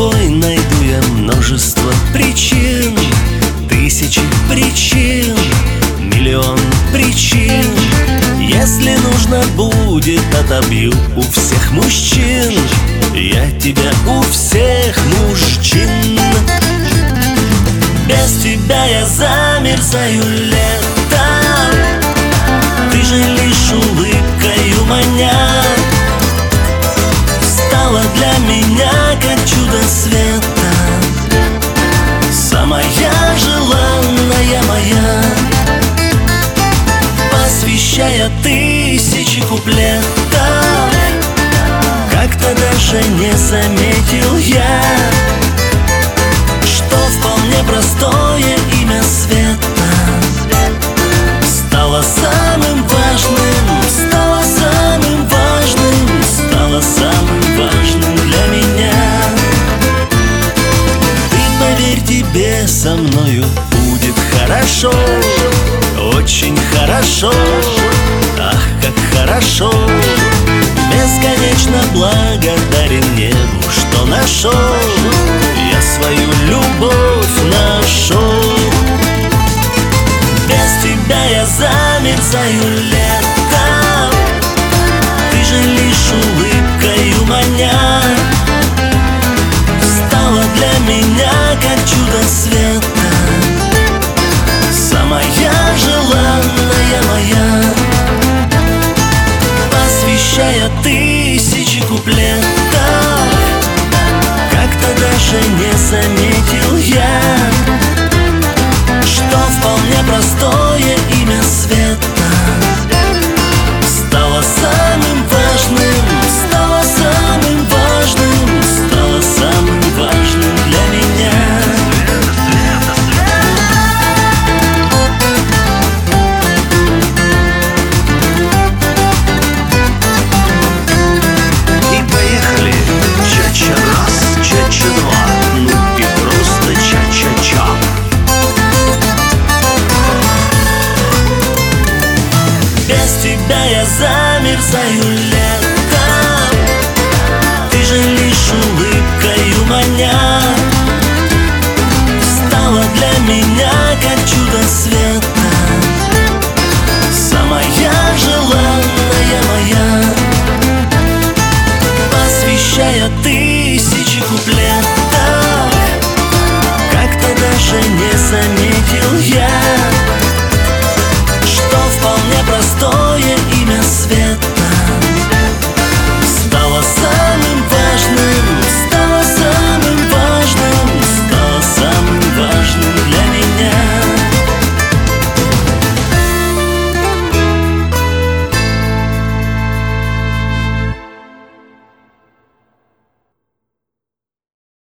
тобой найду я множество причин Тысячи причин, миллион причин. Если нужно будет, отобью у всех мужчин. Я тебя у всех мужчин. Без тебя я замерзаю летом. Ты же лишь улыбкою маня чудо света со мною будет хорошо Очень хорошо. Ах, как хорошо Бесконечно благодарен небу, что нашел. Я свою любовь нашел. Без тебя я замерзаю летом Ты же лишь улыбкою маня Стала для меня как чудо света тебя я замерзаю летом Ты же лишь улыбкою маня Стала для меня как чудо света. Самая желанная моя. Посвящая тысячи куплетов. Как-то даже не заметил я